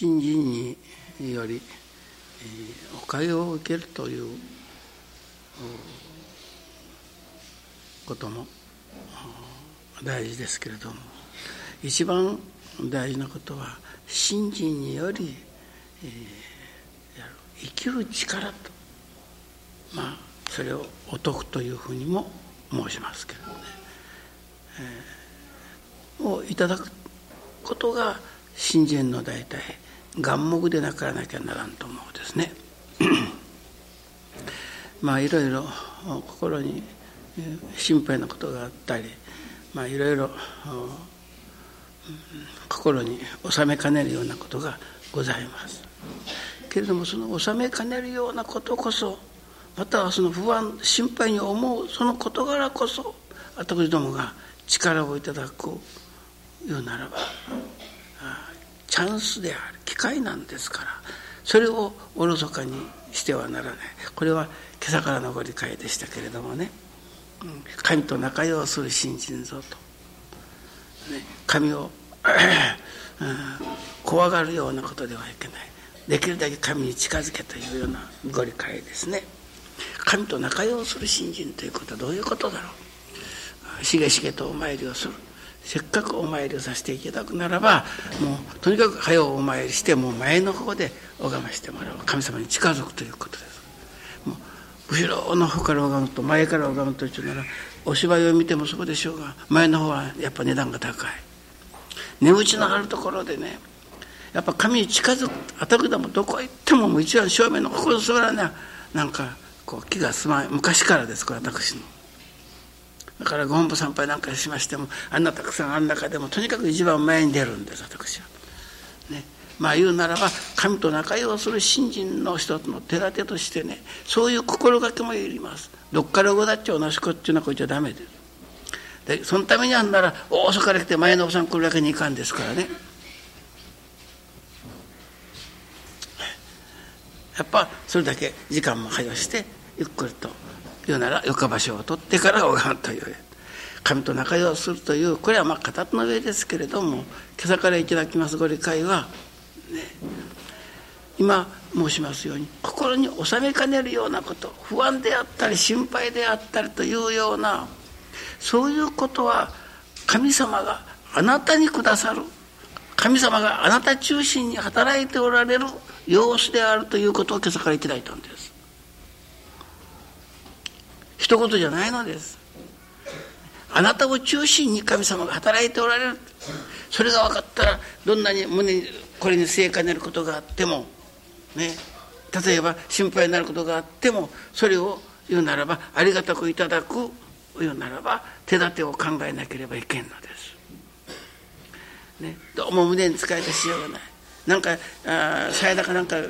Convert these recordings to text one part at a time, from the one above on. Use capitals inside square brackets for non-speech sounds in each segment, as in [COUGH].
新人によりおかげを受けるということも大事ですけれども一番大事なことは信心により、生きる力とまあそれをお得というふうにも申しますけれどもね、えー、をいただくことが信心の大体眼目でなからなきゃならんと思うですね。[CLEARS THROAT] まあいろいろ心に心配なことがあったりまあいろいろ心に収めかねるようなことがございますけれどもその収めかねるようなことこそまたはその不安心配に思うその事柄こそ私どもが力をいただくようならばチャンスである機会なんですからそれをおろそかにしてはならない。これは今朝からのご理解でしたけれどもね。神と仲良うする信心ぞと、ね、神を [COUGHS] 怖がるようなことではいけない。できるだけ神に近づけというようなご理解ですね。神と仲良うする信心ということはどういうことだろう。しげしげとお参りをする。せっかくお参りをさせていただくならばもうとにかく早うお参りしてもう前の方で拝ましてもらう。神様に近づくということです。もう後ろの方から拝むと前から拝むというならお芝居を見てもそうでしょうが前の方はやっぱ値段が高い。値打ちのあるところでねやっぱ神に近づくあたくでもどこ行ってももう一番正面のここのすらねなんかこう気が済まない昔からですこれ私の。だからご本部参拝なんかしましてもあんなたくさんある中でもとにかく一番前に出るんです私は。ね、まあ言うならば神と仲良うする信心の一つの手立てとしてねそういう心がけもいります。どっから動だっちゃ同じこっちゅうのはこっちゃダメです。でそのためにあんなら大阪から来て前のおばさん来るわけにいかんですからね。やっぱそれだけ時間も早してゆっくりと言うなら床場所を取ってから拝むという神と仲良うするというこれはまあ形の上ですけれども今朝からいただきますご理解は、ね、今申しますように心に収めかねるようなこと不安であったり心配であったりというようなそういうことは神様があなたにくださる神様があなた中心に働いておられる様子であるということを今朝からいただいたんです。一言じゃないのです。あなたを中心に神様が働いておられる。それが分かったらどんなに胸にこれに正かねることがあってもね例えば心配になることがあってもそれを言うならばありがたくいただく言うならば手立てを考えなければいけんのです。ね、どうも胸に使えたしようがない。なんかさやだかなんかいっ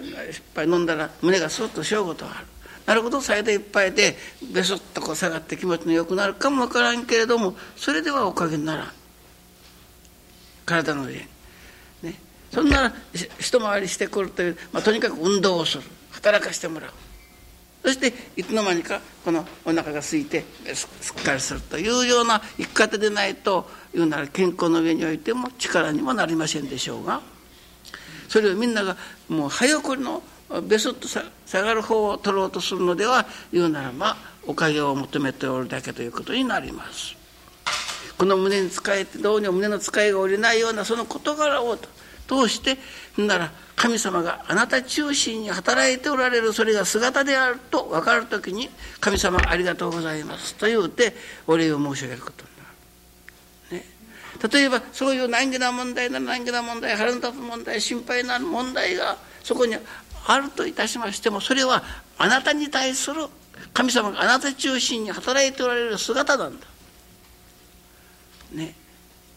ぱい飲んだら胸がスッとしようことがある。なるほど最大いっぱいでベソッとこう下がって気持ちの良くなるかもわからんけれどもそれではおかげにならん。体の上に。ね。そんなら一回りしてくるという、まあ、とにかく運動をする。働かしてもらう。そしていつの間にかこのお腹が空いてすっかりするというような生き方でないというなら健康の上においても力にもなりませんでしょうが。それをみんながもう早送りのベスッと下がる方を取ろうとするのでは言うならばおかげを求めておるだけということになります。この胸に使えてどうにも胸の使いが下りないようなその事柄を通してなら神様があなた中心に働いておられるそれが姿であると分かる時に神様ありがとうございます。と言うてお礼を申し上げることになる。ね、例えばそういう難儀な問題な難儀な問題腹の立つ問題心配な問題がそこにあるといたしましてもそれはあなたに対する神様があなた中心に働いておられる姿なんだ。ね。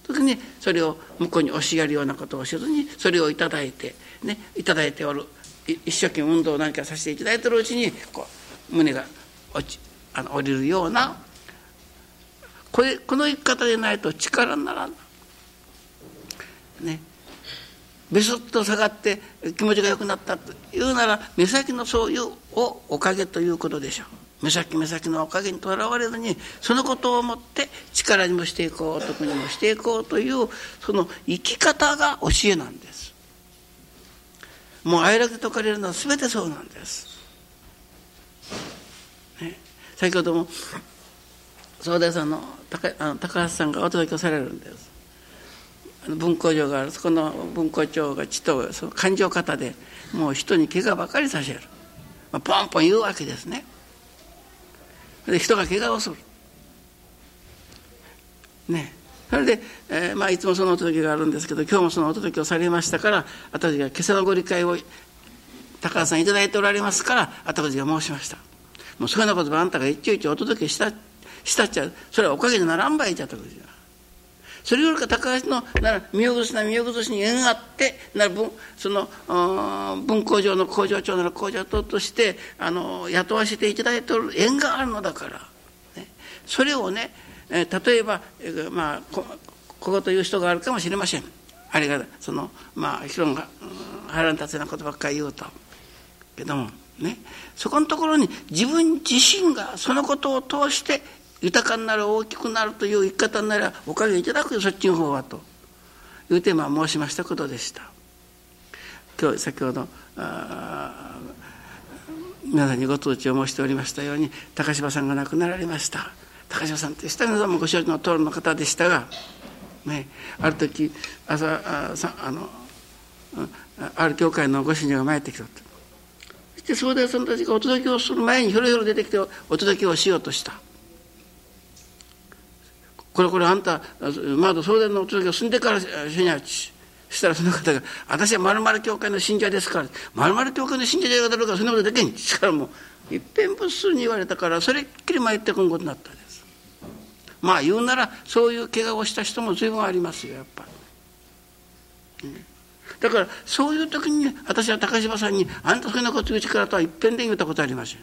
時にそれを向こうに押しやるようなことをせずにそれを頂いてね頂いておる一生懸命運動なんかさせていただいてるうちにこう胸が落ちあの降りるようなこれこの生き方でないと力にならんねベソッと下がって気持ちが良くなったというなら目先のそういうおおかげということでしょう目先目先のおかげにとらわれずにそのことをもって力にもしていこう徳にもしていこうというその生き方が教えなんです。もう愛楽で説かれるのは全てそうなんです。ね、先ほども総大さんの高あの高橋さんがお届けされるんです。文庫上があるそこの文庫長が血とその感情方でもう人に怪我ばかりさせる、まあ、ポンポン言うわけですね。で人が怪我をする。ね。それで、えーまあ、いつもそのお届けがあるんですけど今日もそのお届けをされましたから私が今朝のご理解を高橋さんいいておられますから私が申しました。もうそういうようなことばあんたが一丁一丁お届けしたしたっちゃそれはおかげでならんばいじゃとそれよりか高橋のなら身を崩しな身を崩しに縁があってなら分その分工場の工場長なら工場長としてあの雇わせていただいておる縁があるのだから、ね、それをねえ例えば、まあ、ここという人があるかもしれません。あれがそのまあ人が腹に立つようなことばっかり言うと。けどもね。そこのところに自分自身がそのことを通して豊かになる大きくなるという生き方ならおかげいただくよそっちの方はと。いうテーマを申しましたことでした。今日先ほど皆さんにご通知を申しておりましたように高島さんが亡くなられました。高島さんって下皆さんもご承知の通りの方でしたが、ね、ある時朝あさあのある教会のご信者が参ってきたと。そして総大さんたちがお届けをする前にひょろひょろ出てきてお届けをしようとした。これこれあんたまだ総大のお届けを済んでからしにゃちしたらその方が「私はまるまる教会の信者ですからまるまる教会の信者じゃだろうからそんなことできん」しからもういっぺんぶっすに言われたからそれっきり参ってこんことになったんです。まあ言うならそういう怪我をした人も随分ありますよやっぱり、ね、だからそういう時に私は高島さんに「あんたそんなこと言う力とは一遍で言ったことありません」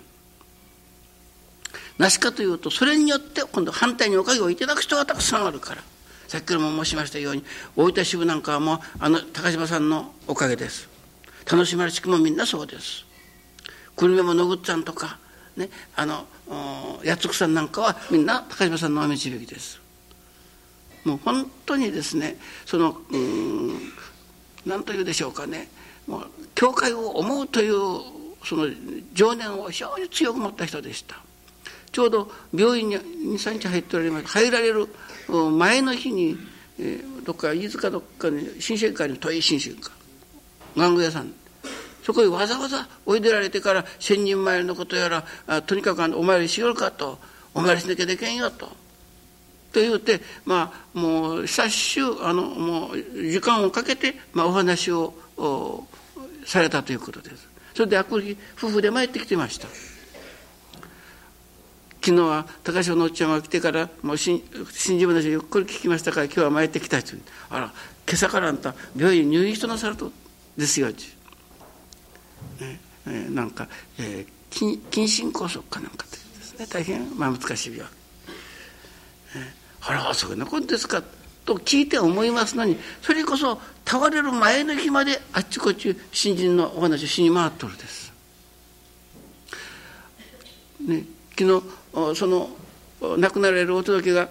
なしかというとそれによって今度反対におかげをいただく人がたくさんあるから。さっきからも申しましたように大分支部なんかはもうあの高島さんのおかげです。楽しまれ地区もみんなそうです。久留米も野口さんとかねあの八つさんなんかはみんな高島さんのお導きです。もう本当にですねそのうん何というでしょうかね。もう教会を思うというその情念を非常に強く持った人でした。ちょうど病院に23日入っておられます入られる前の日に、えー、どっか飯塚どっかに新鮮会に遠い新鮮会玩具屋さんそこへわざわざおいでられてから千人前のことやらあとにかくあのお参りしよるかとお参りしなきゃでけんよと。と言うてまあもう久しゅうあのもう時間をかけて、まあ、お話をされたということです。それであくり夫婦で参ってきてました。昨日は高潮のおっちゃんが来てからもう新新自分の話ゆっくり聞きましたから今日は参ってきたとあら今朝からあんた病院入院しとなさるとですよねえー、なんか、えー、筋筋心梗塞かなんかというですね。大変、まあ、難しい病。気、えー、あらそんなことですかと聞いて思いますのにそれこそ倒れる前の日まであっちこっち新人のお話をしに回っとるです。ね、昨日その亡くなられるお届けが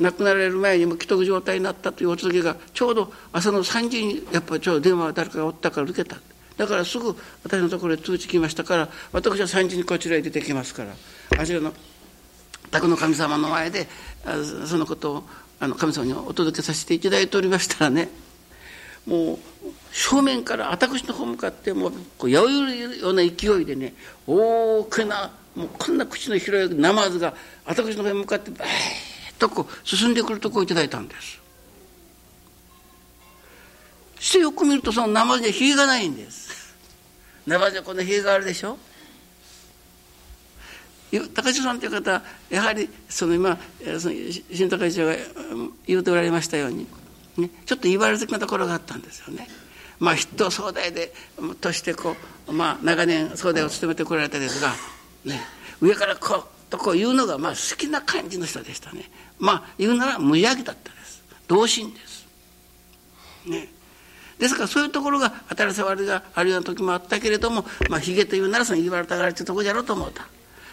亡くなられる前にも既得状態になったというお届けがちょうど朝の3時にやっぱりちょうど電話が誰かがおったから受けた。だからすぐ私のところへ通知来ましたから私は3時にこちらへ出てきますからあちらの宅の神様の前でそのことをあの神様にお届けさせていただいておりましたらねもう正面から私の方向かってもうこうやゆるような勢いでね大きなもうこんな口の広いナマズが私の方に向かってバーッとこう進んでくるとこをいただいたんです。してよく見るとそのナマズにはひげがないんです。生じゃこの塀があるでしょ？高橋さんという方はやはりその今その新高市長が言うておられましたように、ね、ちょっと言われ的なところがあったんですよね。まあ筆頭総代でとしてこう、まあ、長年総代を務めてこられたですが、ね、上からこうとこう言うのがまあ好きな感じの人でしたね。まあ言うなら無邪気だったです。同心です。ね。ですからそういうところが当たり障りがあるような時もあったけれどもまあひげというならその言われたがられてとこじゃろうと思うた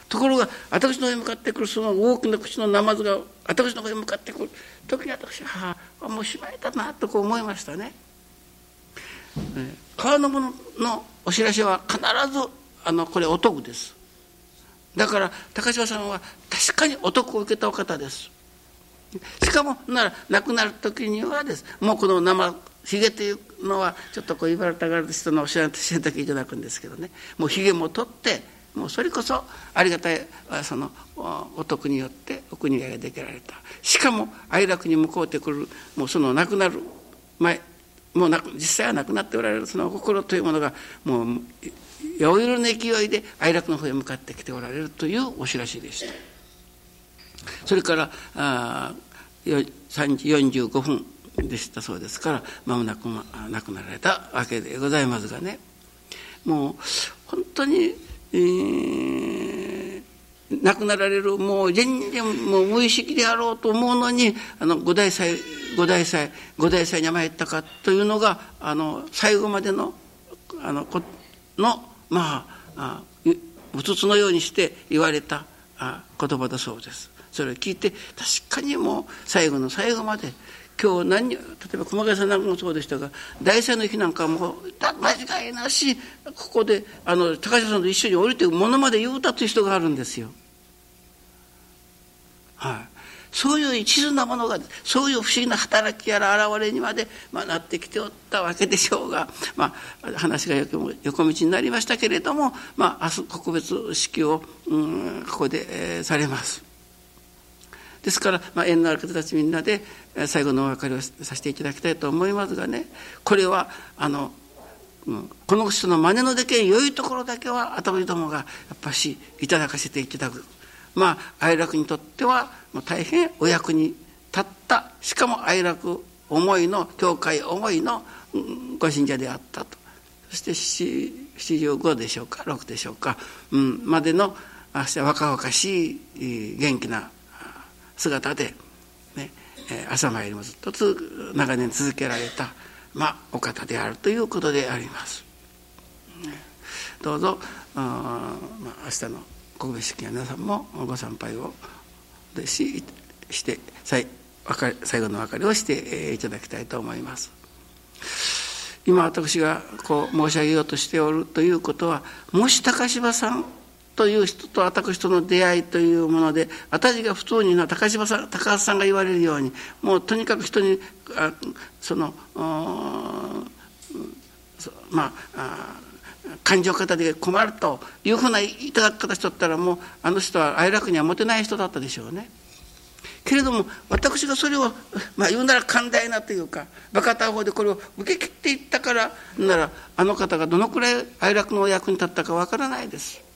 ところが私の方に向かってくるその大きな口のナマズが私の方に向かってくる時に私はあもうしまいだなとこう思いましたね川の者のお知らせは必ずあのこれお得ですだから高島さんは確かにお得を受けたお方です。しかもなら亡くなる時にはです。もうこの生ひげというのはちょっとこう言われたがる人のお知らせだけいただくんですけどね。もうひげも取ってもうそれこそありがたいそのお得によってお国ができられた。しかも哀楽に向こうてくるもうその亡くなる前もう実際は亡くなっておられるその心というものがもう余裕の勢いで哀楽の方へ向かってきておられるというお知らせでした。それからあ3時45分でした。そうですから間もなく亡くなられたわけでございますがね。もう本当に、えー、亡くなられるもう全然もう無意識であろうと思うのにあの五代祭五代祭五代祭に参ったかというのがあの最後までのあのこのまあうつつのようにして言われた言葉だそうです。それを聞いて確かにもう最後の最後まで今日何例えば熊谷さんなんかもそうでしたが大祭の日なんかも間違いなしここであの高橋さんと一緒に降りてものまで言うたという人があるんですよ。はい、そういう一途なものがそういう不思議な働きやら現れにまで、まあ、なってきておったわけでしょうが、まあ、話が横道になりましたけれども、まあ、明日告別式を、うん、ここで、えー、されます。ですから、まあ、縁のある方たちみんなで最後のお別れをさせていただきたいと思いますがねこれはあの、うん、この人の真似のできん良いところだけは頭どもがやっぱしいただかせていただくまあ哀楽にとっては大変お役に立ったしかも哀楽思いの教会思いのご信者であったとそして75でしょうか6でしょうか、うん、までの若々しい元気な姿で、ね、朝参りもずっと長年続けられた、まあ、お方であるということであります。どうぞ、まあ、明日の告別式皆さんもご参拝をしして最最後の別れをしていただきたいと思います。今私がこう申し上げようとしておるということはもし高島さんという人と私との出会いというもので私が不当にな高島さん高橋さんが言われるようにもうとにかく人にあそのまあ感情方で困るというふうないただき方しとったらもうあの人は愛楽には持てない人だったでしょうね。けれども私がそれを、まあ、言うなら寛大なというかバカ他法でこれを受け切っていったからならあの方がどのくらい愛楽のお役に立ったかわからないです。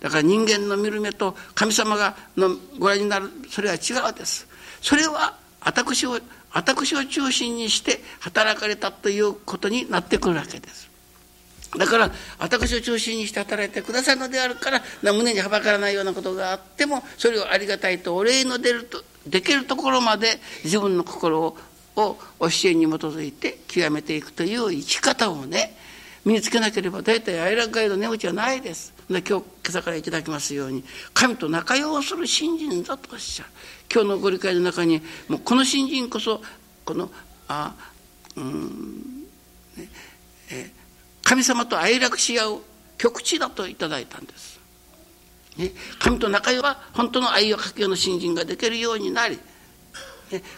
だから人間の見る目と神様がのご覧になるそれは違うですそれは私を私を中心にして働かれたということになってくるわけですだから私を中心にして働いてくださるのであるから胸にはばからないようなことがあってもそれをありがたいとお礼の出るとできるところまで自分の心をを教えに基づいて極めていくという生き方をね身につけなければ大体愛楽街の値打ちはないです。で今日今朝からいただきますように神と仲良うする信心だとおっしゃる。今日のご理解の中にもうこの信心こそこのあうんねえ神様と愛楽し合う極地だといただいたんです。ね、神と仲良は本当の愛をかけようの信心ができるようになり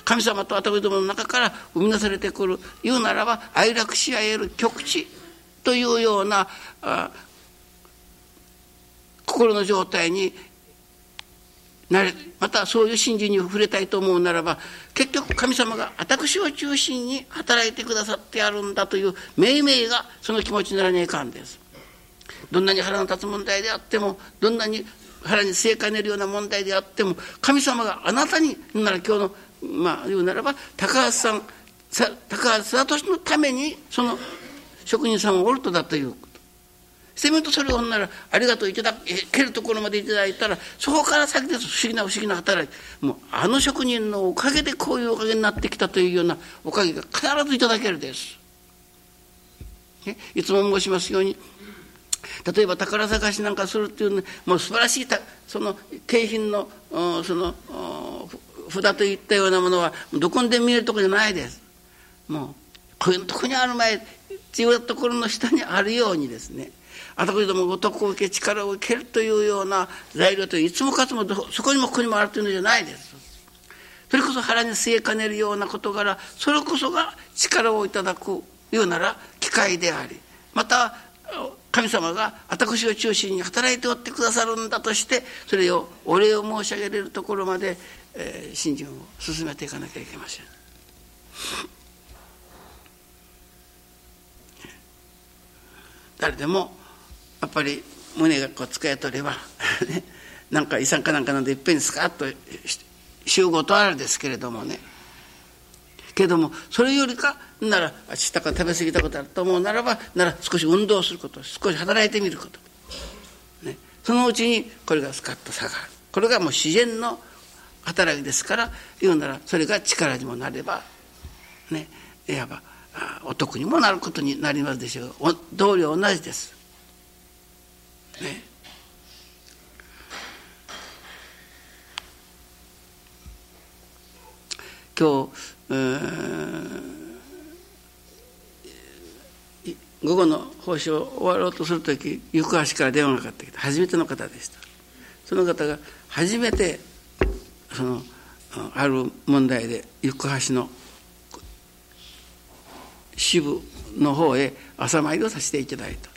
神様と私どもの中から生み出されてくる言うならば愛楽し合える極地というようなあ心の状態になれまたそういう信心に触れたいと思うならば結局神様が私を中心に働いてくださってやるんだという命名がその気持ちにならねえかんです。どんなに腹の立つ問題であってもどんなに腹に正解ねるような問題であっても神様があなたになら今日のまあ言うならば高橋さん高橋聡のためにその職人さんをおるとだというせめてそれほんならありがとういただけるところまでいただいたらそこから先です不思議な不思議な働きもうあの職人のおかげでこういうおかげになってきたというようなおかげが必ずいただけるです。ね、いつも申しますように例えば宝探しなんかするっていう、ね、もう素晴らしいたその景品のその札といったようなものはどこにでも見えるとこじゃないです。もうこういうとこにある前必要なところの下にあるようにですね私ども男を受け力を受けるというような材料といつもかつもそこにもここにもあるというのじゃないですそれこそ腹に据えかねるような事柄それこそが力をいただく言うなら機会でありまた神様が私を中心に働いておってくださるんだとしてそれをお礼を申し上げれるところまで、えー、信心を進めていかなきゃいけません。誰でもやっぱり胸がこう使えとればなんか遺産かなんかなんでいっぺんにスカッと集合とあるですけれどもね。けどもそれよりかなら下か食べ過ぎたことあると思うならばなら少し運動すること少し働いてみること、ね、そのうちにこれがスカッと下がる。これがもう自然の働きですから言うならそれが力にもなればね。いわばお得にもなることになりますでしょう。同僚同じです。ね、今日午後の奉仕を終わろうとする時行橋から電話がかかってきた。初めての方でした。その方が初めてそのある問題で行橋の支部の方へ朝参りをさせていただいた。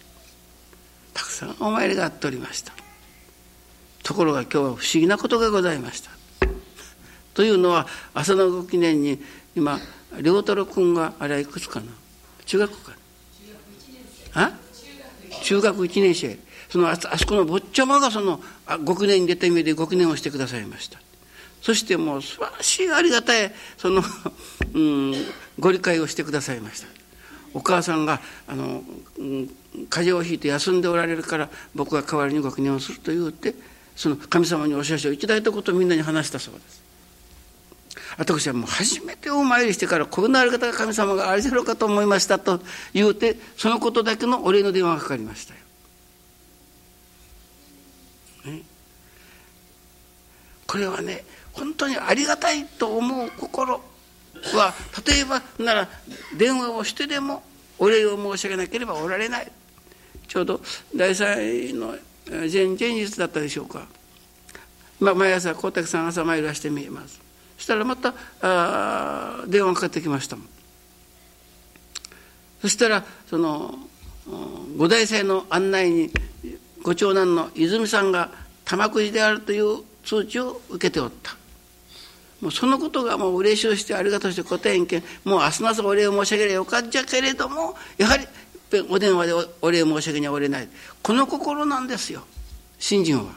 さんお参りがあっておりました。ところが今日は不思議なことがございました。というのは朝のご記念に今良太郎君があれはいくつかな？中学かあ？中学1年生。そのあそこの坊ちゃまがその極年に出てみで極年をしてくださいました。そしてもう素晴らしいありがたいその、[LAUGHS] うん、ご理解をしてくださいました。お母さんがあの、うん、風邪をひいて休んでおられるから僕が代わりにご記念をすると言うてその神様にお知らせをいただいたことをみんなに話したそうです。私はもう初めてお参りしてからこんなあり方が神様がありじゃろうかと思いましたと言うてそのことだけのお礼の電話がかかりましたよ。ね、これはね本当にありがたいと思う心は例えばなら電話をしてでもお礼を申し上げなければおられない。ちょうど第3の前前日だったでしょうか、まあ、毎朝光沢さん朝参りしてみえます。そしたらまたあ電話かかってきましたもん。そしたらその五大生の案内にご長男の泉さんが玉くじであるという通知を受けておった。もうそのことがもう嬉しいしてありがとうして答えんけんもう明日の朝お礼を申し上げればよかっちゃけれどもやはりお電話でお礼申し上げにはおれない。この心なんですよ。信心は。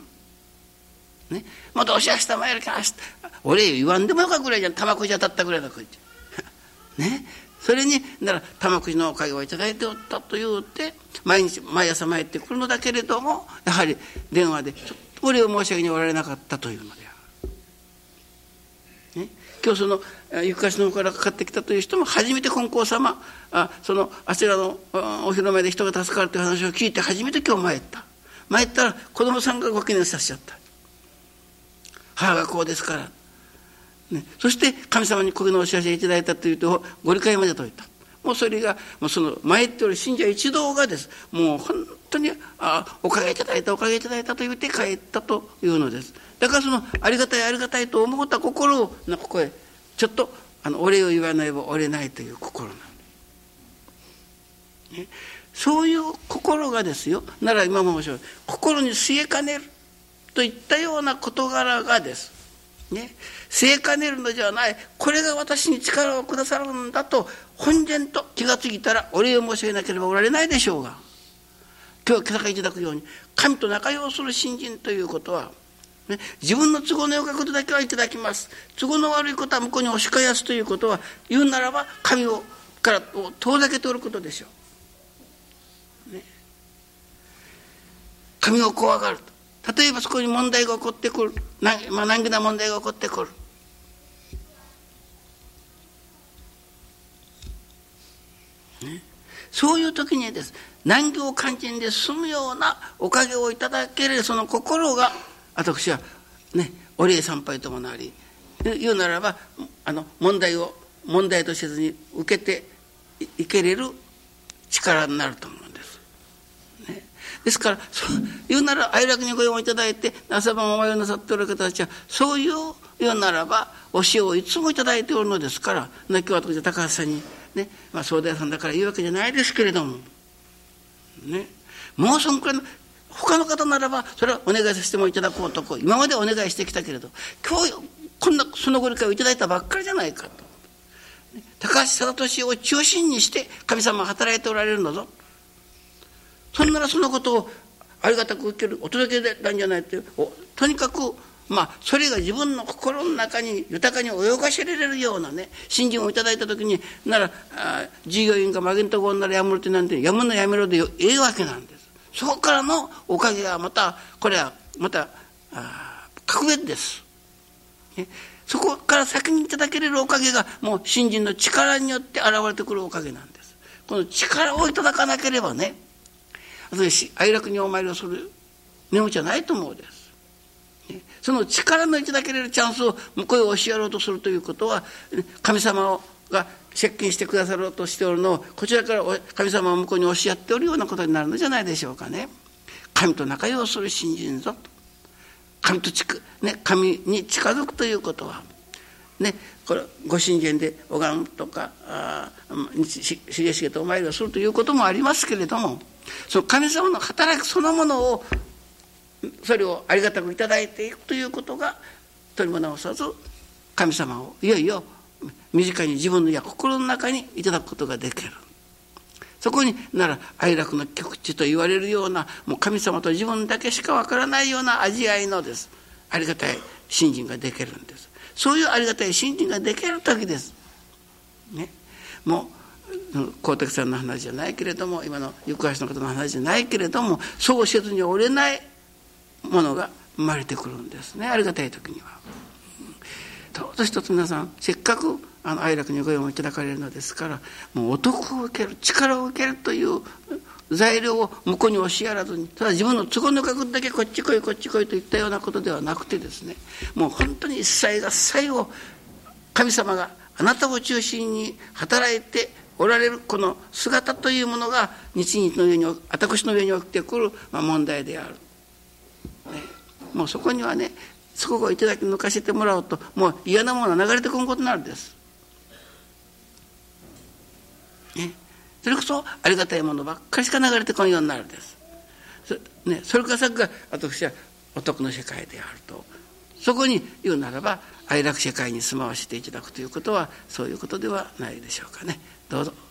ね、もうどうし明日参るか明日お礼言わんでもよかぐらいじゃん。玉くじ当たったぐらいだこいつね。それになら玉くじのおかげを頂いておったと言うて毎日毎朝参ってくるのだけれどもやはり電話でちょっとお礼を申し上げにおられなかったというのである、ね、今日その行かしの方からかかってきたという人も初めて金光様あそのあちらのお披露目で人が助かるという話を聞いて初めて今日参った。参ったら子供さんがご記念させちゃった。母がこうですから、ね、そして神様にこういうのお知らせいただいたというとご理解までといた。もうそれがもうその前っておる信者一同がです。もう本当にあおかげいただいたおかげいただいたと言って帰ったというのです。だからそのありがたいありがたいと思った心をここへちょっとあのお礼を言わないばおれないという心なんで、ね、そういう心がですよ。なら今も面白い。心に据えかねるといったような事柄がです。ね、据えかねるのではない。これが私に力をくださるんだと本然と気が付いたらお礼を申し上げなければおられないでしょうが。今日は今朝いただくように神と仲良する信心ということは、ね、自分の都合のよかことだけはいただきます。都合の悪いことは向こうに押し返すということは言うならば神をから遠ざけておることでしょう。ね、神を怖がると。例えばそこに問題が起こってくる。まあ、難儀な問題が起こってくる、そういう時にです。難行肝心で済むようなおかげをいただけるその心が私はねお礼参拝ともなり言うならばあの問題を問題とせずに受けていけれる力になると思うんです。ね、ですから言うなら哀楽にご用をいただいて朝晩お前をなさっておる方たちはそういう言うならば教えをいつもいただいておるのですから、ね、今日は私高橋さんにね、まあ、総大さんだから言うわけじゃないですけれどもねもうそんくらいの他の方ならばそれはお願いさせてもいただこうとこう今までお願いしてきたけれど今日こんなそのご理解をいただいたばっかりじゃないかと高橋貞俊を中心にして神様働いておられるんだぞそんならそのことをありがたく受けるお届けなんじゃないってとにかくまあそれが自分の心の中に豊かに泳がせられるようなね信心をいただいた時になら従業員がマゲントゴンならやむるってなんてやむのやめろでええわけなんです。そこからのおかげがまたこれはまた格別です。ね、そこから先にいただけれるおかげがもう信心の力によって現れてくるおかげなんです。この力をいただかなければね私哀楽にお参りをする値打ちはないと思うです。その力のいただけれるチャンスを向こうへ教えようとするということは神様が接近してくださろうとしておるのをこちらから神様を向こうに教えっておるようなことになるのじゃないでしょうかね。神と仲良うする信心ぞと。神と近、ね、神に近づくということは、ね、これご神前で拝むとかしげしげとお参りをするということもありますけれどもその神様の働きそのものをそれをありがたく頂いていくということが取りも直さず神様をいよいよ身近に自分のや心の中にいただくことができる。そこになら哀楽の極地と言われるようなもう神様と自分だけしかわからないような味わいのです。ありがたい信心ができるんです。そういうありがたい信心ができる時です、ね、もう光沢さんの話じゃないけれども今の行橋の方の話じゃないけれどもそうせずに折れないものが生まれてくるんですね。ありがたい時には。どうぞ一つ皆さんせっかくあの愛楽にご用もいただかれるのですからもうお得を受ける力を受けるという材料を向こうに教えやらずにただ自分の都合の角度だけこっち来いこっち来いといったようなことではなくてですねもう本当に一切合切を神様があなたを中心に働いておられるこの姿というものが日々の上に私の上に起きてくる問題である。ね、もうそこにはねそこをいただき抜かせてもらうともう嫌なものが流れてくることになるんです。ね、それこそありがたいものばっかりしか流れてこんようになるんです。そ,、ね、それから先が私はお得の世界であるとそこに言うならば愛楽世界に住まわせていただくということはそういうことではないでしょうかね。どうぞ。